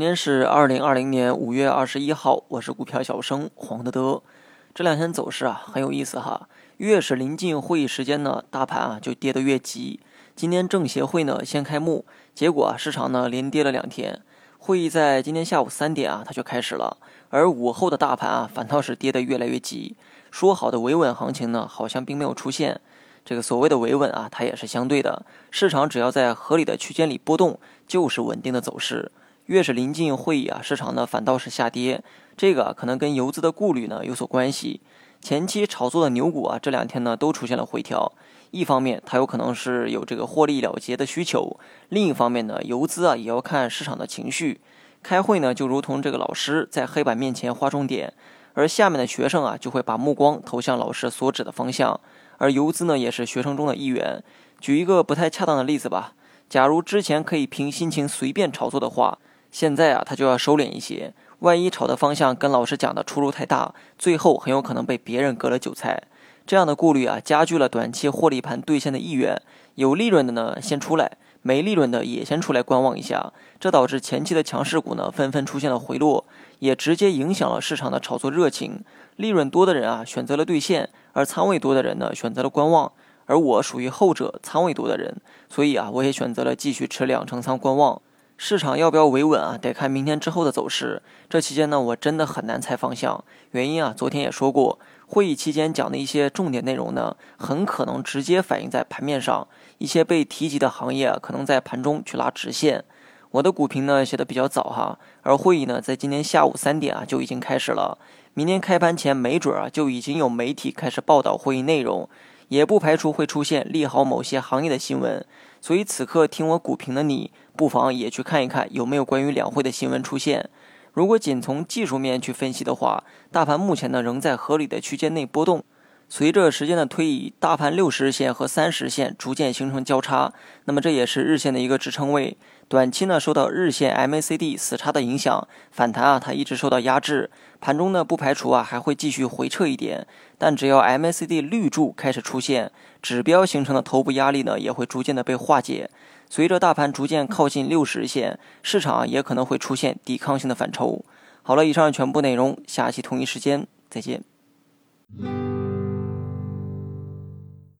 今天是二零二零年五月二十一号，我是股票小生黄德德。这两天走势啊很有意思哈，越是临近会议时间呢，大盘啊就跌得越急。今天政协会呢先开幕，结果啊市场呢连跌了两天。会议在今天下午三点啊它就开始了，而午后的大盘啊反倒是跌得越来越急。说好的维稳行情呢，好像并没有出现。这个所谓的维稳啊，它也是相对的，市场只要在合理的区间里波动，就是稳定的走势。越是临近会议啊，市场呢反倒是下跌，这个可能跟游资的顾虑呢有所关系。前期炒作的牛股啊，这两天呢都出现了回调。一方面，它有可能是有这个获利了结的需求；另一方面呢，游资啊也要看市场的情绪。开会呢，就如同这个老师在黑板面前画重点，而下面的学生啊就会把目光投向老师所指的方向。而游资呢，也是学生中的一员。举一个不太恰当的例子吧，假如之前可以凭心情随便炒作的话。现在啊，他就要收敛一些。万一炒的方向跟老师讲的出入太大，最后很有可能被别人割了韭菜。这样的顾虑啊，加剧了短期获利盘兑现的意愿。有利润的呢，先出来；没利润的也先出来观望一下。这导致前期的强势股呢，纷纷出现了回落，也直接影响了市场的炒作热情。利润多的人啊，选择了兑现；而仓位多的人呢，选择了观望。而我属于后者，仓位多的人，所以啊，我也选择了继续持两成仓观望。市场要不要维稳啊？得看明天之后的走势。这期间呢，我真的很难猜方向。原因啊，昨天也说过，会议期间讲的一些重点内容呢，很可能直接反映在盘面上。一些被提及的行业啊，可能在盘中去拉直线。我的股评呢写的比较早哈，而会议呢在今天下午三点啊就已经开始了。明天开盘前没准啊就已经有媒体开始报道会议内容，也不排除会出现利好某些行业的新闻。所以此刻听我股评的你。不妨也去看一看有没有关于两会的新闻出现。如果仅从技术面去分析的话，大盘目前呢仍在合理的区间内波动。随着时间的推移，大盘六十日线和三十线逐渐形成交叉，那么这也是日线的一个支撑位。短期呢受到日线 MACD 死叉的影响，反弹啊它一直受到压制。盘中呢不排除啊还会继续回撤一点，但只要 MACD 绿柱开始出现，指标形成的头部压力呢也会逐渐的被化解。随着大盘逐渐靠近六十日线，市场也可能会出现抵抗性的反抽。好了，以上全部内容，下期同一时间再见。